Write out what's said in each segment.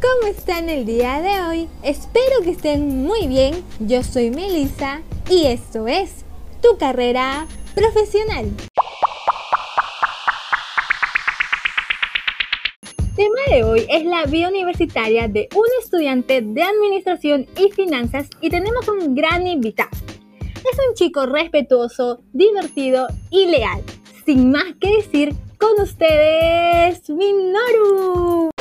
¿cómo están el día de hoy? Espero que estén muy bien. Yo soy Melissa y esto es Tu carrera profesional. tema de hoy es la vida universitaria de un estudiante de administración y finanzas y tenemos un gran invitado. Es un chico respetuoso, divertido y leal. Sin más que decir, con ustedes, Minoru.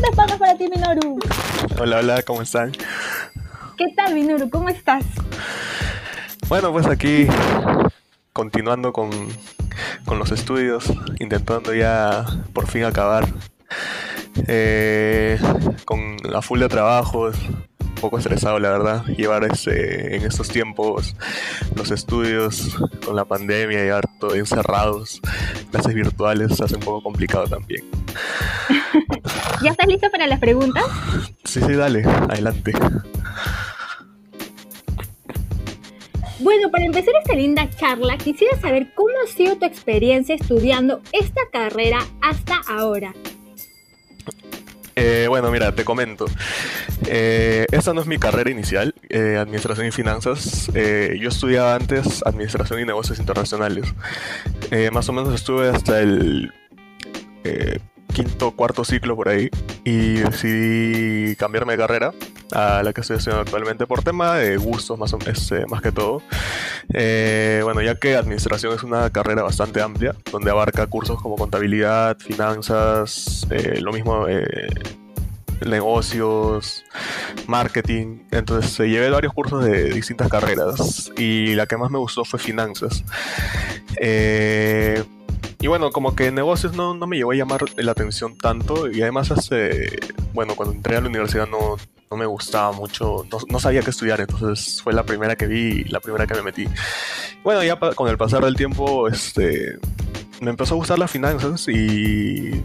Palmas para ti, Minoru. Hola, hola, ¿cómo están? ¿Qué tal, Minoru? ¿Cómo estás? Bueno, pues aquí continuando con, con los estudios, intentando ya por fin acabar eh, con la full de trabajos, un poco estresado la verdad, llevar ese, en estos tiempos los estudios con la pandemia, llevar todo encerrados, clases virtuales, se hace un poco complicado también. ¿Ya estás listo para las preguntas? Sí, sí, dale, adelante. Bueno, para empezar esta linda charla, quisiera saber cómo ha sido tu experiencia estudiando esta carrera hasta ahora. Eh, bueno, mira, te comento. Eh, esta no es mi carrera inicial, eh, Administración y Finanzas. yo estudiaba antes Administración y Negocios Internacionales. más o menos estuve hasta el quinto, cuarto ciclo por ahí y decidí cambiarme de carrera a la que estoy haciendo actualmente por tema de gustos más, este, más que todo. bueno, ya que administración es una carrera bastante amplia, donde abarca cursos como contabilidad, finanzas, lo mismo negocios, marketing. Entonces se llevé varios cursos de distintas carreras y la que más me gustó fue finanzas. Eh, y bueno, como que negocios no, me llegó a llamar la atención tanto y además hace, bueno, cuando entré a la universidad no, me gustaba mucho, no, sabía qué estudiar, entonces fue la primera que vi, la primera que me metí. Bueno, ya con el pasar del tiempo, este, me empezó a gustar las finanzas y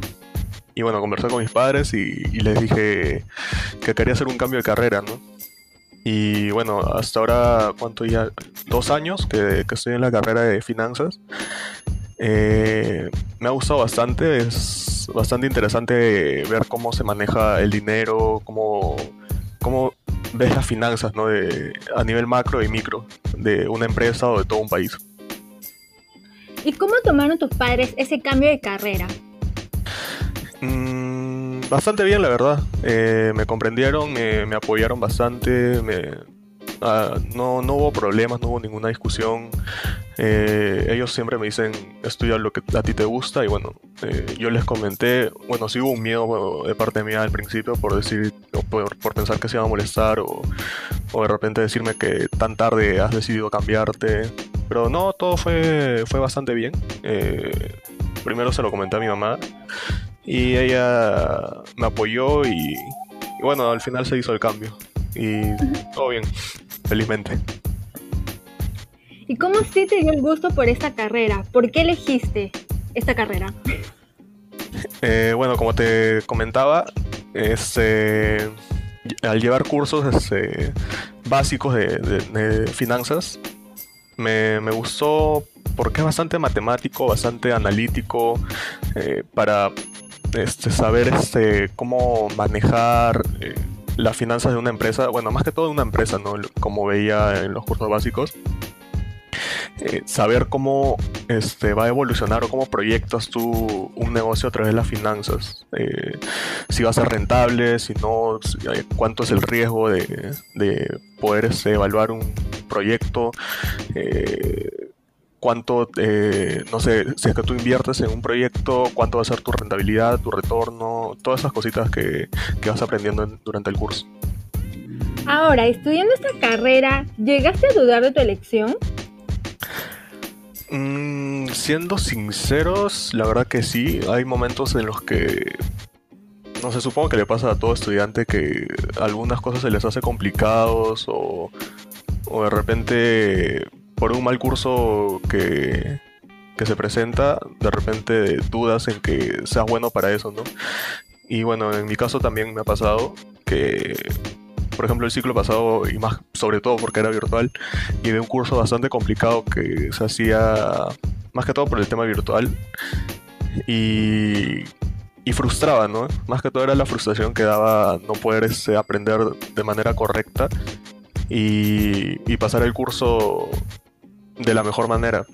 y bueno, conversé con mis padres y, les dije que quería hacer un cambio de carrera, ¿no? Y bueno, hasta ahora, ¿cuánto ya? Dos años que, estoy en la carrera de finanzas. Eh, me ha gustado bastante, es bastante interesante ver cómo se maneja el dinero, cómo, cómo ves las finanzas ¿no? de, a nivel macro y micro de una empresa o de todo un país. ¿Y cómo tomaron tus padres ese cambio de carrera? Mm, bastante bien, la verdad. Eh, me comprendieron, me, apoyaron bastante, ah, no, no hubo problemas, no hubo ninguna discusión. Eh, ellos siempre me dicen, estudia lo que a ti te gusta y bueno, eh, yo les comenté, bueno, sí hubo un miedo de parte mía al principio por decir, por, por pensar que se iba a molestar o, o, de repente decirme que tan tarde has decidido cambiarte, pero no, todo fue, fue bastante bien. primero se lo comenté a mi mamá y ella me apoyó y, bueno, al final se hizo el cambio. Y todo bien, felizmente. ¿Y cómo sí te dio el gusto por esta carrera? ¿Por qué elegiste esta carrera? Eh, bueno, como te comentaba, este, al llevar cursos este, básicos de, finanzas, me, me, gustó porque es bastante matemático, bastante analítico, eh, para este, saber este, cómo manejar eh, las finanzas de una empresa, bueno, más que todo de una empresa, ¿no? Como veía en los cursos básicos. Eh, saber cómo este, va a evolucionar o cómo proyectas tú un negocio a través de las finanzas. Eh, si va a ser rentable, si no, cuánto es el riesgo de, de poder este, evaluar un proyecto cuánto, eh, no sé, si es que tú inviertes en un proyecto, cuánto va a ser tu rentabilidad, tu retorno, todas esas cositas que, vas aprendiendo durante el curso. Ahora, estudiando esta carrera, ¿llegaste a dudar de tu elección? Mm, siendo sinceros, la verdad que sí. Hay momentos en los que, no sé, supongo que le pasa a todo estudiante que algunas cosas se les hace complicados o, o de repente por un mal curso que, se presenta, de repente dudas en que seas bueno para eso, ¿no? Y bueno, en mi caso también me ha pasado que, por ejemplo, el ciclo pasado, y más sobre todo porque era virtual, de un curso bastante complicado que se hacía más que todo por el tema virtual. Y, y frustraba, ¿no? Más que todo era la frustración que daba no poder este, aprender de manera correcta y, y pasar el curso de la mejor manera.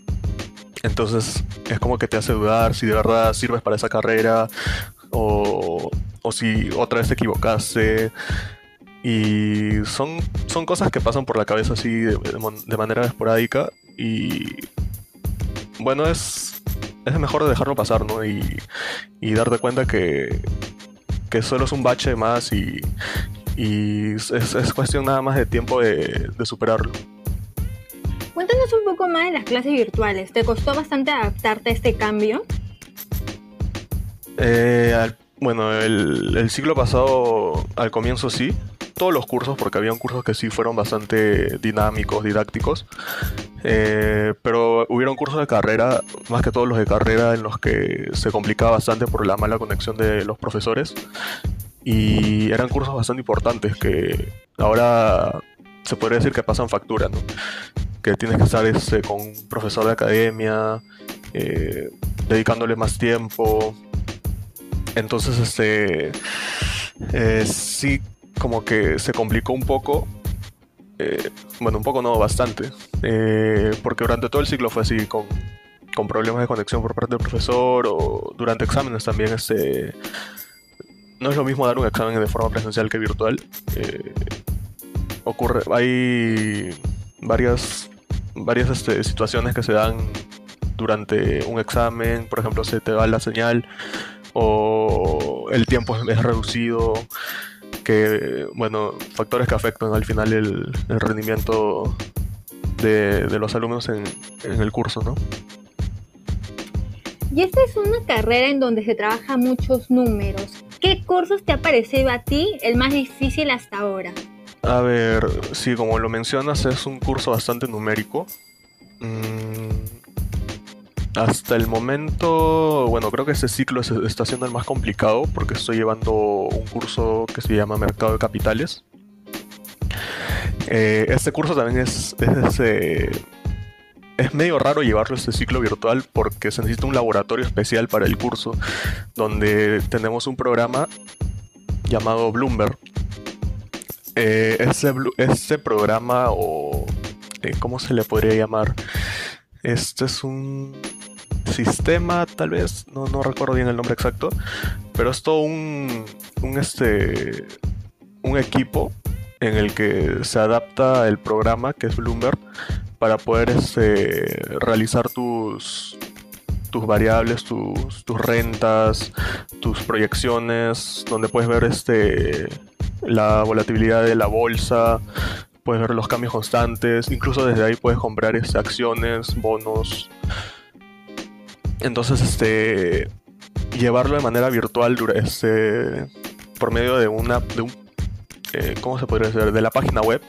Entonces es como que te hace dudar si de verdad sirves para esa carrera o, o si otra vez te equivocaste. Y son, son cosas que pasan por la cabeza así de, de manera esporádica y bueno, es, es mejor dejarlo pasar, ¿no? Y, y darte cuenta que, que solo es un bache más y, y es, es, cuestión nada más de tiempo de, de, superarlo. Cuéntanos un poco más de las clases virtuales. ¿Te costó bastante adaptarte a este cambio? Eh, al, bueno, el, el ciclo pasado al comienzo sí, todos los cursos, porque había cursos que sí fueron bastante dinámicos, didácticos. Eh, pero hubieron cursos de carrera, más que todos los de carrera, en los que se complicaba bastante por la mala conexión de los profesores. Y eran cursos bastante importantes que ahora se podría decir que pasan factura, ¿no? Que tienes que estar este, con un profesor de academia, eh, dedicándole más tiempo. Entonces, este, eh, sí como que se complicó un poco. Eh, bueno, un poco no, bastante. Eh, porque durante todo el ciclo fue así, con, con, problemas de conexión por parte del profesor o durante exámenes también. Este, no es lo mismo dar un examen de forma presencial que virtual. Eh, ocurre, hay varias, varias este, situaciones que se dan durante un examen, por ejemplo, se te va la señal o el tiempo es reducido que, bueno, factores que afectan al final el, el rendimiento de, de, los alumnos en, en el curso, ¿no? Y esta es una carrera en donde se trabaja muchos números. ¿Qué cursos te ha parecido a ti el más difícil hasta ahora? A ver, sí, como lo mencionas, es un curso bastante numérico. Mm, hasta el momento, bueno, creo que este ciclo está siendo el más complicado porque estoy llevando un curso que se llama Mercado de Capitales. Eh, este curso también es, es, eh, es medio raro llevarlo este ciclo virtual porque se necesita un laboratorio especial para el curso donde tenemos un programa llamado Bloomberg. Eh, ese, ese, programa o... Eh, ¿Cómo se le podría llamar? Este es un sistema, tal vez, no, no recuerdo bien el nombre exacto, pero es todo un, un, este, un equipo en el que se adapta el programa, que es Bloomberg, para poder este, realizar tus, tus variables, tus, tus rentas, tus proyecciones, donde puedes ver este, la volatilidad de la bolsa, puedes ver los cambios constantes, incluso desde ahí puedes comprar este, acciones, bonos, entonces, este, llevarlo de manera virtual, este, por medio de una, de un, eh, ¿cómo se podría decir? De la página web,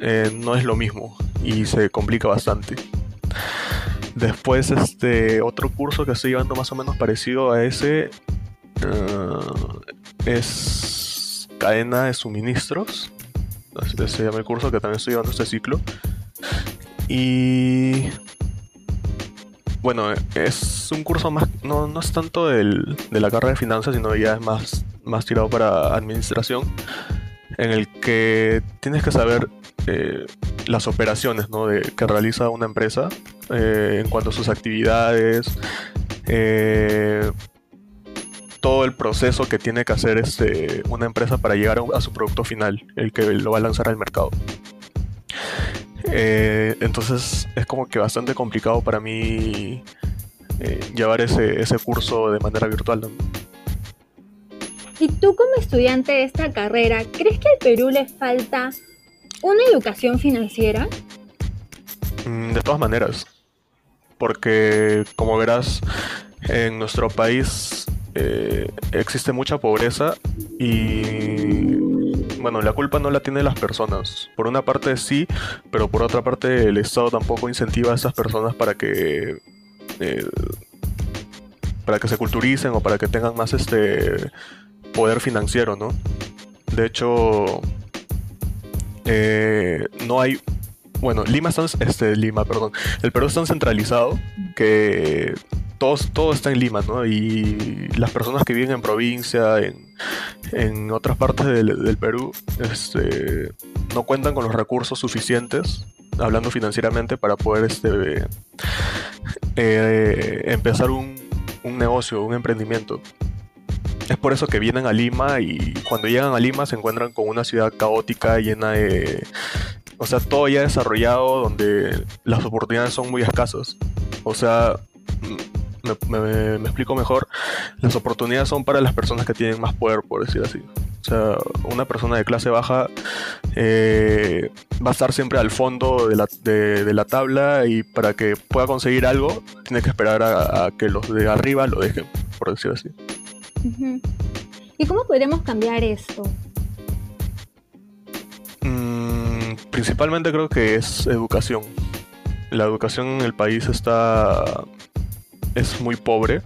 eh, no es lo mismo y se complica bastante. Después, este, otro curso que estoy llevando más o menos parecido a ese uh, es cadena de suministros. Así se llama el curso que también estoy llevando este ciclo. Y bueno, es un curso más, no, no es tanto del, de la carrera de finanzas, sino ya es más, más tirado para administración, en el que tienes que saber eh, las operaciones ¿no? de, que realiza una empresa eh, en cuanto a sus actividades, eh, todo el proceso que tiene que hacer este, una empresa para llegar a, a su producto final, el que lo va a lanzar al mercado. Eh, entonces es como que bastante complicado para mí eh, llevar ese, ese, curso de manera virtual. ¿no? Y tú como estudiante de esta carrera, ¿crees que al Perú le falta una educación financiera? Mm, de todas maneras, porque como verás, en nuestro país eh, existe mucha pobreza y bueno, la culpa no la tienen las personas. Por una parte sí, pero por otra parte el Estado tampoco incentiva a esas personas para que eh, para que se culturicen o para que tengan más este poder financiero, ¿no? De hecho, eh, no hay bueno, Lima está, este, Lima, perdón, el Perú es tan centralizado que todo, todo está en Lima, ¿no? Y las personas que viven en provincia, en, en otras partes del, Perú, este, no cuentan con los recursos suficientes, hablando financieramente, para poder este, eh, empezar un, un negocio, un emprendimiento. Es por eso que vienen a Lima y cuando llegan a Lima se encuentran con una ciudad caótica, llena de... O sea, todo ya desarrollado donde las oportunidades son muy escasas. O sea, me, explico mejor, las oportunidades son para las personas que tienen más poder, por decir así. O sea, una persona de clase baja eh, va a estar siempre al fondo de la, de, la, tabla y para que pueda conseguir algo, tiene que esperar a, que los de arriba lo dejen, por decir así. ¿Y cómo podremos cambiar esto? Mm, principalmente creo que es educación. La educación en el país está es muy pobre.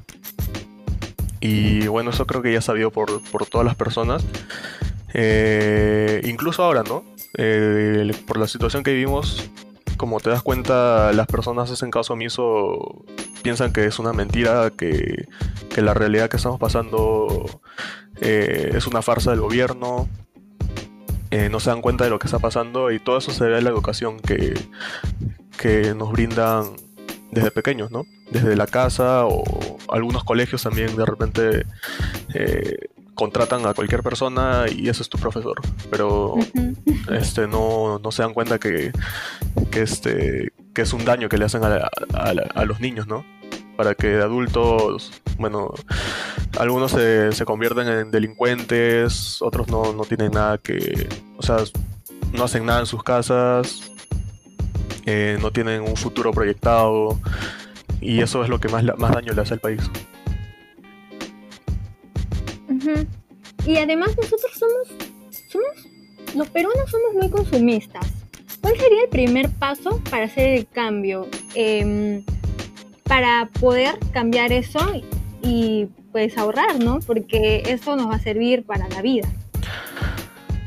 Y bueno, eso creo que ya sabido por, por todas las personas. Eh, incluso ahora, ¿no? Eh, por la situación que vivimos, como te das cuenta, las personas hacen caso omiso, piensan que es una mentira, que, que la realidad que estamos pasando eh, es una farsa del gobierno. no se dan cuenta de lo que está pasando y todo eso se debe a la educación que, que nos brindan desde pequeños, ¿no? Desde la casa o algunos colegios también de repente eh, contratan a cualquier persona y ese es tu profesor. Pero este no, se dan cuenta que, este, que es un daño que le hacen a, los niños, ¿no? Para que de adultos, bueno, algunos se, se convierten en delincuentes, otros no, no tienen nada que, o sea, no hacen nada en sus casas, eh, no tienen un futuro proyectado y eso es lo que más, más daño le hace al país. Y además nosotros somos, somos, los peruanos somos muy consumistas. ¿Cuál sería el primer paso para hacer el cambio? Em, para poder cambiar eso y pues ahorrar, ¿no? Porque eso nos va a servir para la vida.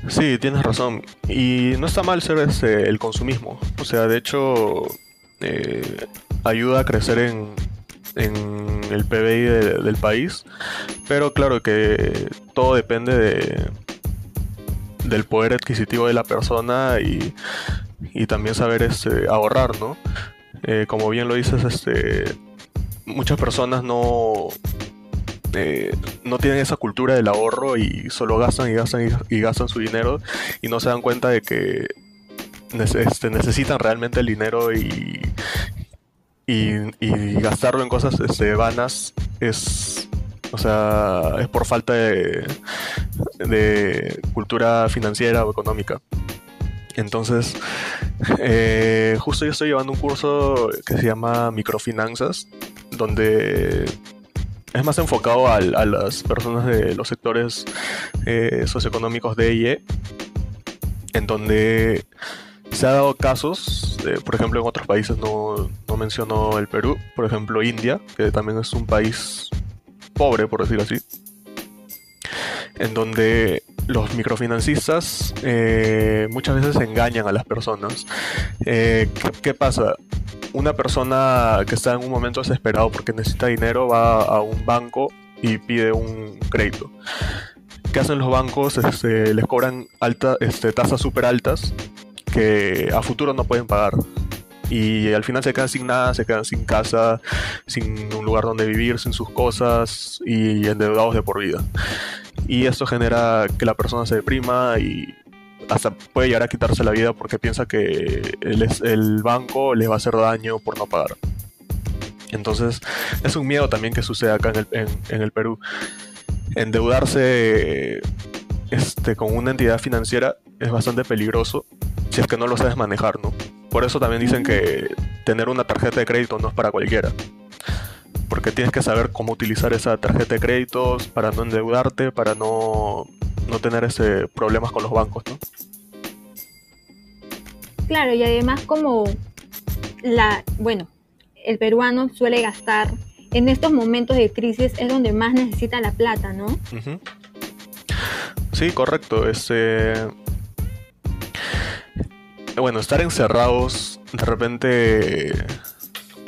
Sí, tienes razón. Y no está mal ser este, el consumismo. O sea, de hecho, eh, ayuda a crecer en, en el PBI del país. Pero claro que todo depende de, del poder adquisitivo de la persona y, y también saber este, ahorrar, ¿no? Eh, como bien lo dices, este, muchas personas no, eh, no tienen esa cultura del ahorro y solo gastan y gastan y, gastan su dinero y no se dan cuenta de que este, necesitan realmente el dinero y, y, gastarlo en cosas este, vanas es o sea es por falta de, de cultura financiera o económica. Entonces eh, justo yo estoy llevando un curso que se llama microfinanzas donde es más enfocado a las personas de los sectores eh, socioeconómicos de IE, en donde se ha dado casos, por ejemplo en otros países no, no menciono el Perú, por ejemplo India, que también es un país pobre, por decirlo así, en donde los microfinancistas eh, muchas veces engañan a las personas. Eh, ¿qué, pasa? una persona que está en un momento desesperado porque necesita dinero va a un banco y pide un crédito. ¿Qué hacen los bancos? Este, les cobran alta, este, tasas súper altas que a futuro no pueden pagar. Y al final se quedan sin nada, se quedan sin casa, sin un lugar donde vivir, sin sus cosas y endeudados de por vida. Y esto genera que la persona se deprima y hasta puede llegar a quitarse la vida porque piensa que el, banco le va a hacer daño por no pagar. Entonces es un miedo también que sucede acá en el, en, el Perú. Endeudarse este, con una entidad financiera es bastante peligroso si es que no lo sabes manejar, ¿no? Por eso también dicen que tener una tarjeta de crédito no es para cualquiera. Porque tienes que saber cómo utilizar esa tarjeta de créditos para no endeudarte, para no no tener ese problemas con los bancos, ¿no? Claro, y además como la, bueno, el peruano suele gastar en estos momentos de crisis es donde más necesita la plata, ¿no? Sí, correcto. Este, bueno, estar encerrados, de repente,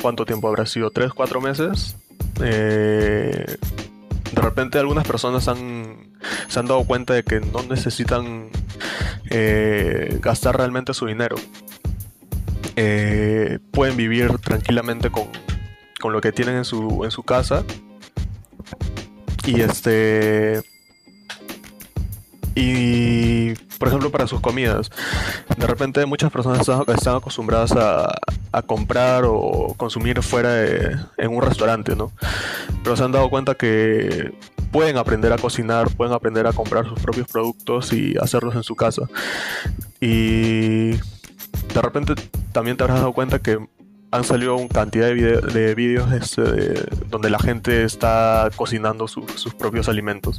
¿cuánto tiempo habrá sido? ¿Tres, cuatro meses? Eh, de repente algunas personas han, se han dado cuenta de que no necesitan eh, gastar realmente su dinero. Eh, pueden vivir tranquilamente con, con, lo que tienen en su, en su casa. Y este. Y por ejemplo, para sus comidas. De repente muchas personas están, acostumbradas a, comprar o consumir fuera en un restaurante, ¿no? Pero se han dado cuenta que pueden aprender a cocinar, pueden aprender a comprar sus propios productos y hacerlos en su casa. Y de repente también te habrás dado cuenta que han salido una cantidad de, vídeos este, donde la gente está cocinando sus propios alimentos.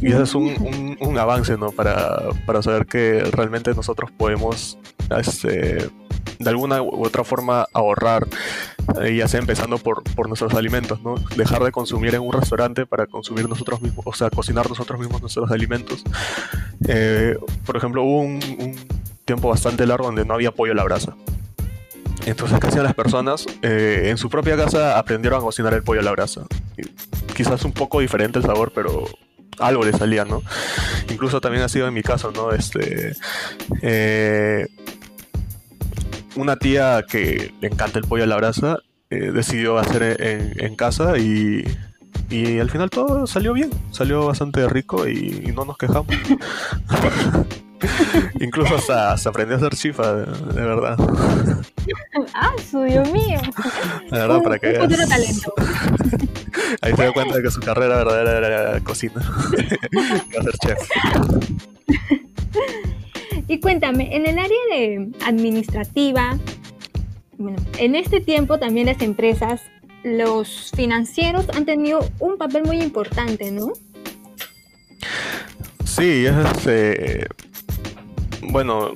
Y eso es un, avance, ¿no? Para, saber que realmente nosotros podemos, este, de alguna u otra forma, ahorrar, eh, ya sea empezando por, nuestros alimentos, ¿no? Dejar de consumir en un restaurante para consumir nosotros mismos, o sea, cocinar nosotros mismos nuestros alimentos. Eh, por ejemplo, hubo un, un tiempo bastante largo donde no había pollo a la brasa. Entonces, ¿qué hacían las personas? Eh, en su propia casa aprendieron a cocinar el pollo a la brasa. quizás un poco diferente el sabor, pero algo le salía, ¿no? Incluso también ha sido en mi caso, ¿no? Este. Eh, una tía que le encanta el pollo a la brasa eh, decidió hacer en, casa y, y, al final todo salió bien, salió bastante rico y no nos quejamos. Incluso hasta se aprendió a hacer chifa, de, verdad. Ah, su Dios mío. De verdad, para que veas. talento. Ahí se dio cuenta de que su carrera verdadera era cocina. Iba a ser chef. Y cuéntame, en el área de administrativa, bueno, en este tiempo también las empresas, los financieros han tenido un papel muy importante, ¿no? Sí, es eh, bueno,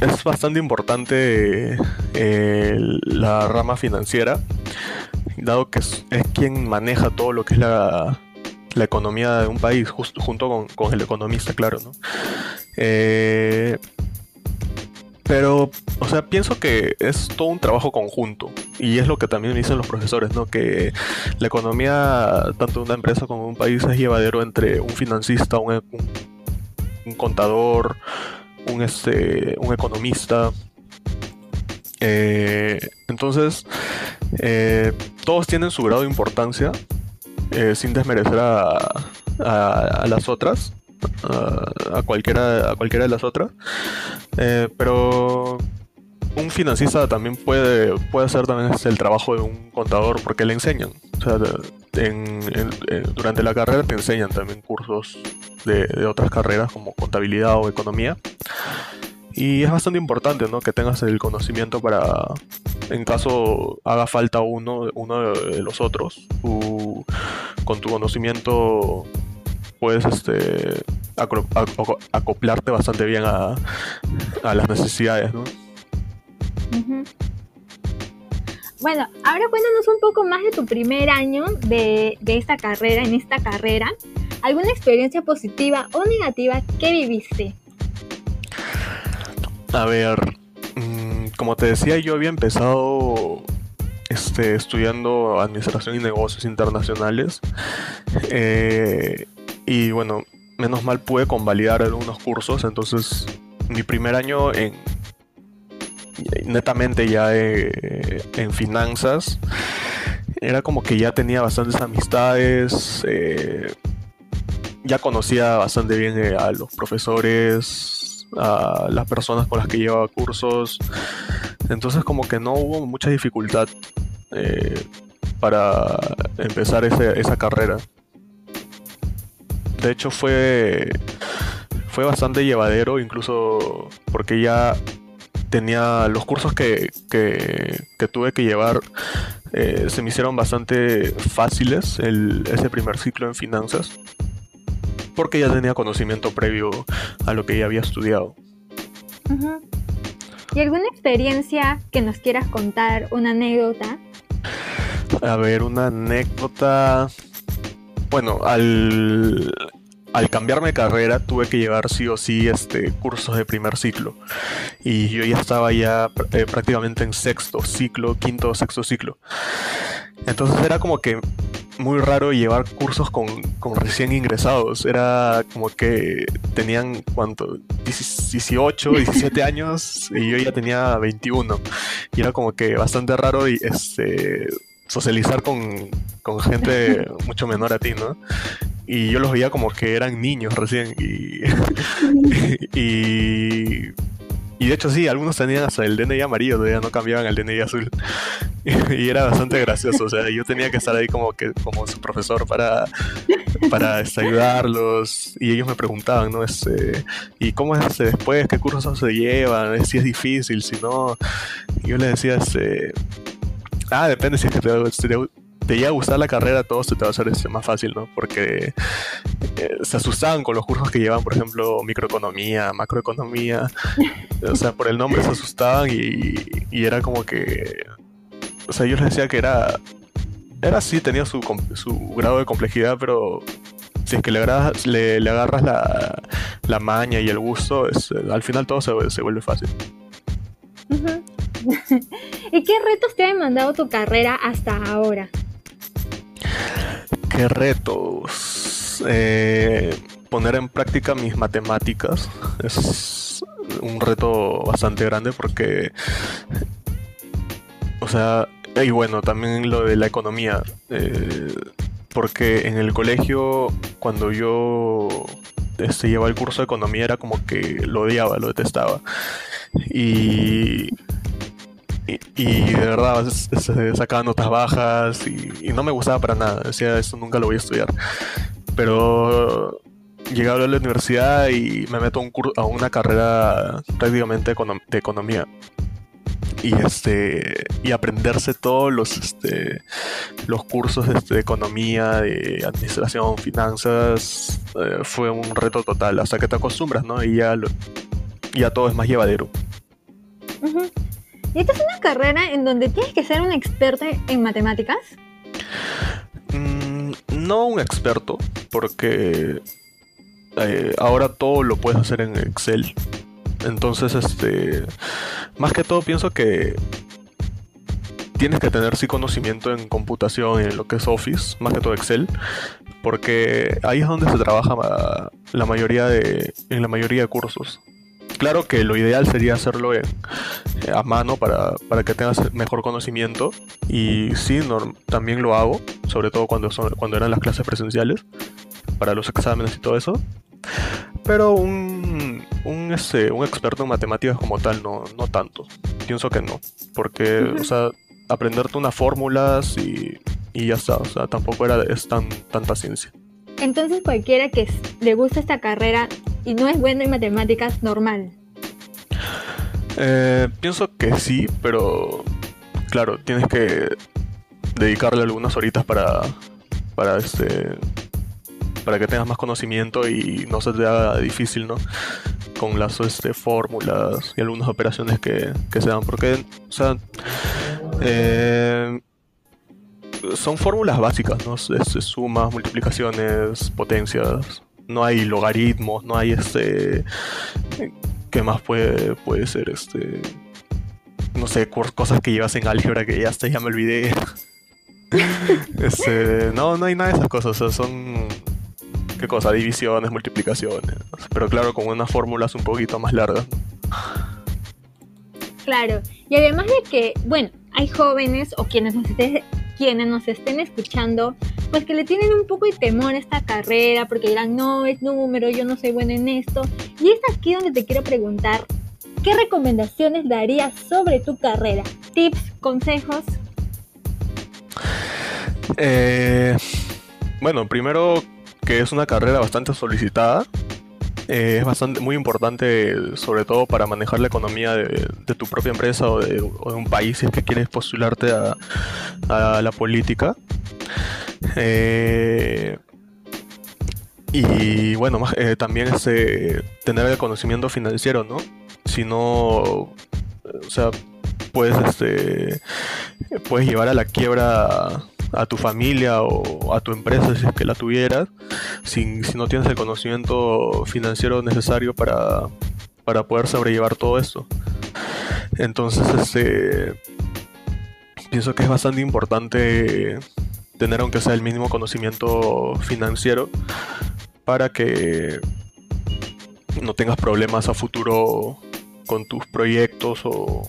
es bastante importante eh, la rama financiera, dado que es, quien maneja todo lo que es la, economía de un país, junto con, el economista, claro, ¿no? Eh, pero, o sea, pienso que es todo un trabajo conjunto. Y es lo que también dicen los profesores, ¿no? Que la economía, tanto de una empresa como de un país, es llevadero entre un financista, un, un contador, un, este, un economista. Eh, entonces, eh, todos tienen su grado de importancia, eh, sin desmerecer a, a, las otras, a, cualquiera, a cualquiera de las otras. pero un financista también puede, puede hacer también el trabajo de un contador porque le enseñan. Sea, durante la carrera te enseñan también cursos de, otras carreras como contabilidad o economía. Y es bastante importante ¿no? que tengas el conocimiento para, en caso haga falta uno, de los otros, con tu conocimiento puedes este, acoplarte bastante bien a, a las necesidades. ¿no? Bueno, ahora cuéntanos un poco más de tu primer año de, esta carrera, en esta carrera. ¿Alguna experiencia positiva o negativa que viviste? A ver, mm, como te decía, yo había empezado este, estudiando Administración y Negocios Internacionales. Eh, y bueno, menos mal pude convalidar algunos cursos, entonces mi primer año en, netamente ya eh, en finanzas, era como que ya tenía bastantes amistades, eh, ya conocía bastante bien eh, a los profesores, a las personas con las que llevaba cursos, entonces como que no hubo mucha dificultad para empezar esa carrera. De hecho fue, fue bastante llevadero, incluso porque ya tenía los cursos que, tuve que llevar eh, se me hicieron bastante fáciles el, ese primer ciclo en finanzas porque ya tenía conocimiento previo a lo que ya había estudiado. ¿Y alguna experiencia que nos quieras contar, una anécdota? A ver, una anécdota. Bueno, al, al cambiarme de carrera tuve que llevar sí o sí este, cursos de primer ciclo. Y yo ya estaba ya eh, prácticamente en sexto ciclo, quinto o sexto ciclo. Entonces era como que muy raro llevar cursos con, recién ingresados. Era como que tenían, ¿cuánto? 18, 17 años y yo ya tenía 21. Y era como que bastante raro y este socializar con, con gente mucho menor a ti, ¿no? Y yo los veía como que eran niños recién y, y y de hecho sí, algunos tenían hasta el DNI amarillo, todavía no cambiaban al DNI azul. y era bastante gracioso, o sea, yo tenía que estar ahí como que como su profesor para, para este, ayudarlos. Y ellos me preguntaban, ¿no? Este, ¿y cómo es este, después? ¿Qué cursos se llevan? Si es difícil, si no. Y yo les decía, este, ah, depende si es que te, te llega a gustar la carrera, todo se te va a hacer este, más fácil, ¿no? Porque eh, se asustaban con los cursos que llevan, por ejemplo, microeconomía, macroeconomía. o sea, por el nombre se asustaban y, era como que. O sea, yo les decía que era. Era así, tenía su, grado de complejidad, pero si es que le, agarras, le, agarras la, maña y el gusto, es, al final todo se, vuelve fácil. ¿Y qué retos te ha demandado tu carrera hasta ahora? ¿Qué retos? Eh, poner en práctica mis matemáticas es un reto bastante grande porque, o sea, y bueno, también lo de la economía, eh, porque en el colegio cuando yo este, llevaba el curso de economía era como que lo odiaba, lo detestaba. Y y, de verdad sacaba notas bajas y, no me gustaba para nada. Decía, esto nunca lo voy a estudiar. Pero llegué a la universidad y me meto a, una carrera prácticamente de economía. Y este y aprenderse todos los este, los cursos este, de economía, de administración, finanzas, eh, fue un reto total, hasta que te acostumbras, ¿no? Y ya, ya todo es más llevadero. ¿Y esta es una carrera en donde tienes que ser un experto en matemáticas? Mm, no un experto, porque eh, ahora todo lo puedes hacer en Excel. Entonces, este, más que todo pienso que tienes que tener sí conocimiento en computación, en lo que es Office, más que todo Excel, porque ahí es donde se trabaja la mayoría de, en la mayoría de cursos. Claro que lo ideal sería hacerlo a mano para, que tengas mejor conocimiento. Y sí, también lo hago, sobre todo cuando, son, cuando eran las clases presenciales, para los exámenes y todo eso. Pero un, un, este, un experto en matemáticas como tal, no, no tanto. Pienso que no. Porque, o sea, aprenderte unas fórmulas y, y ya está. O sea, tampoco era, es tan, tanta ciencia. Entonces cualquiera que le guste esta carrera y no es bueno en matemáticas, normal. Eh, pienso que sí, pero claro, tienes que dedicarle algunas horitas para, para este para que tengas más conocimiento y no se te haga difícil, ¿no? Con las este, fórmulas y algunas operaciones que, que se dan. Porque, o sea, eh, son fórmulas básicas, ¿no? Es, sumas, multiplicaciones, potencias. No hay logaritmos, no hay este. ¿Qué más puede, puede ser? Este. No sé, cosas que llevas en álgebra que ya hasta ya me olvidé. este, no, no hay nada de esas cosas. O sea, son. ¿Qué cosa? Divisiones, multiplicaciones. Pero claro, con unas fórmulas un poquito más largas. Claro. Y además de que, bueno, hay jóvenes o quienes nos quienes nos estén escuchando, pues que le tienen un poco de temor a esta carrera, porque dirán, no, es número, yo no soy bueno en esto. Y es aquí donde te quiero preguntar, ¿qué recomendaciones darías sobre tu carrera? ¿Tips, consejos? Eh, bueno, primero que es una carrera bastante solicitada, eh, es bastante muy importante, sobre todo para manejar la economía de, tu propia empresa o de, un país si es que quieres postularte a, la política. Eh, y bueno, eh, también es tener el conocimiento financiero, ¿no? Si no, o sea, puedes, este, puedes llevar a la quiebra a tu familia o a tu empresa si es que la tuvieras, si, si no tienes el conocimiento financiero necesario para, poder sobrellevar todo esto. Entonces, este, pienso que es bastante importante tener aunque sea el mínimo conocimiento financiero para que no tengas problemas a futuro con tus proyectos o,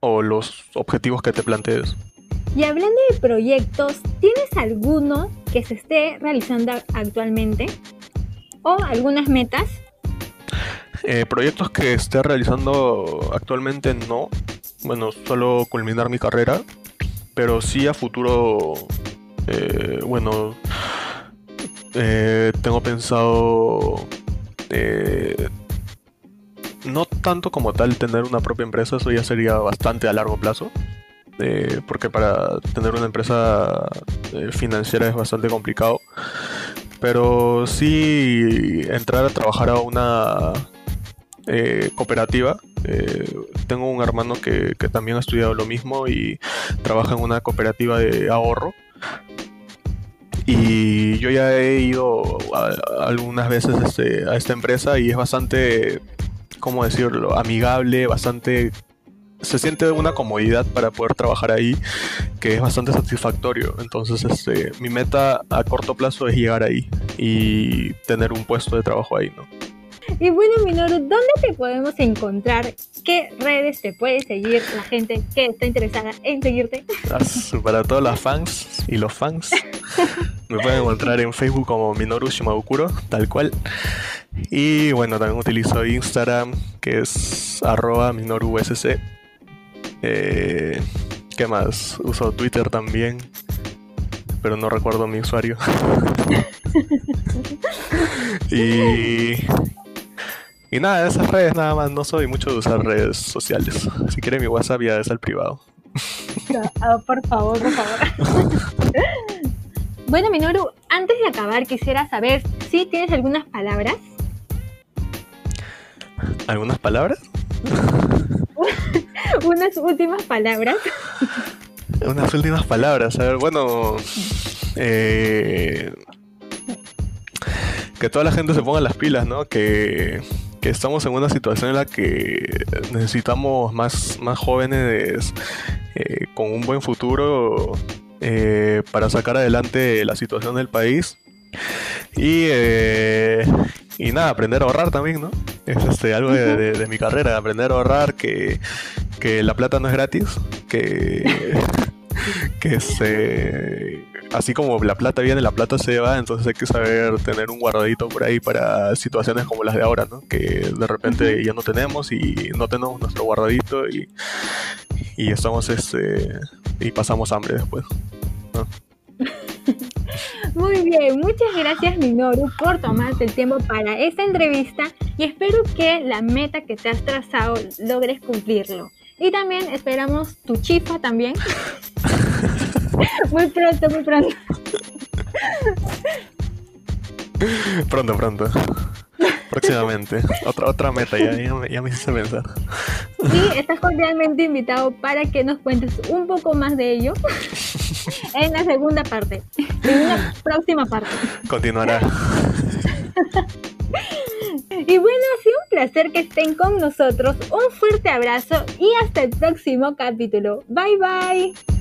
o los objetivos que te plantees. Y hablando de proyectos, ¿tienes alguno que se esté realizando actualmente? ¿O algunas metas? Eh, proyectos que esté realizando actualmente no. Bueno, solo culminar mi carrera. Pero sí a futuro, eh, bueno, eh, tengo pensado no tanto como tal tener una propia empresa, eso ya sería bastante a largo plazo. porque para tener una empresa financiera es bastante complicado. Pero sí entrar a trabajar a una eh, cooperativa. Eh, tengo un hermano que, también ha estudiado lo mismo y trabaja en una cooperativa de ahorro. Y yo ya he ido algunas veces este, a esta empresa y es bastante, ¿cómo decirlo?, amigable, bastante se siente una comodidad para poder trabajar ahí que es bastante satisfactorio. Entonces, este, mi meta a corto plazo es llegar ahí y tener un puesto de trabajo ahí, ¿no? Y bueno, Minoru, ¿dónde te podemos encontrar? ¿Qué redes te puede seguir la gente que está interesada en seguirte? Para todas las fans y los fans, me pueden encontrar en Facebook como Minoru Shimabukuro, tal cual. Y bueno, también utilizo Instagram, que es arroba MinoruUSC. Eh, ¿Qué más? Uso Twitter también, pero no recuerdo mi usuario. y y nada, de esas redes nada más, no soy mucho de usar redes sociales. Si quiere mi WhatsApp ya es el privado. Ah, por favor, por favor. bueno, Minoru, antes de acabar quisiera saber si tienes algunas palabras. ¿Algunas palabras? Unas últimas palabras. Unas últimas palabras. A ver, bueno. Eh, que toda la gente se ponga las pilas, ¿no? Que que estamos en una situación en la que necesitamos más, más jóvenes eh, con un buen futuro eh, para sacar adelante la situación del país. Y, eh, y nada, aprender a ahorrar también, ¿no? Es este, algo de, mi carrera, aprender a ahorrar, que, que la plata no es gratis, que, que se así como la plata viene, la plata se va, entonces hay que saber tener un guardadito por ahí para situaciones como las de ahora, ¿no? Que de repente ya no tenemos y no tenemos nuestro guardadito y, y estamos este y pasamos hambre después. Muy bien, muchas gracias Minoru por tomarte el tiempo para esta entrevista y espero que la meta que te has trazado logres cumplirlo. Y también esperamos tu chifa también. muy pronto, muy pronto. Pronto, pronto. Próximamente. Otra, otra meta, ya, ya, me, hiciste pensar. Sí, estás cordialmente invitado para que nos cuentes un poco más de ello en la segunda parte, en una próxima parte. Continuará. Y bueno, ha sido un placer que estén con nosotros. Un fuerte abrazo y hasta el próximo capítulo. Bye bye.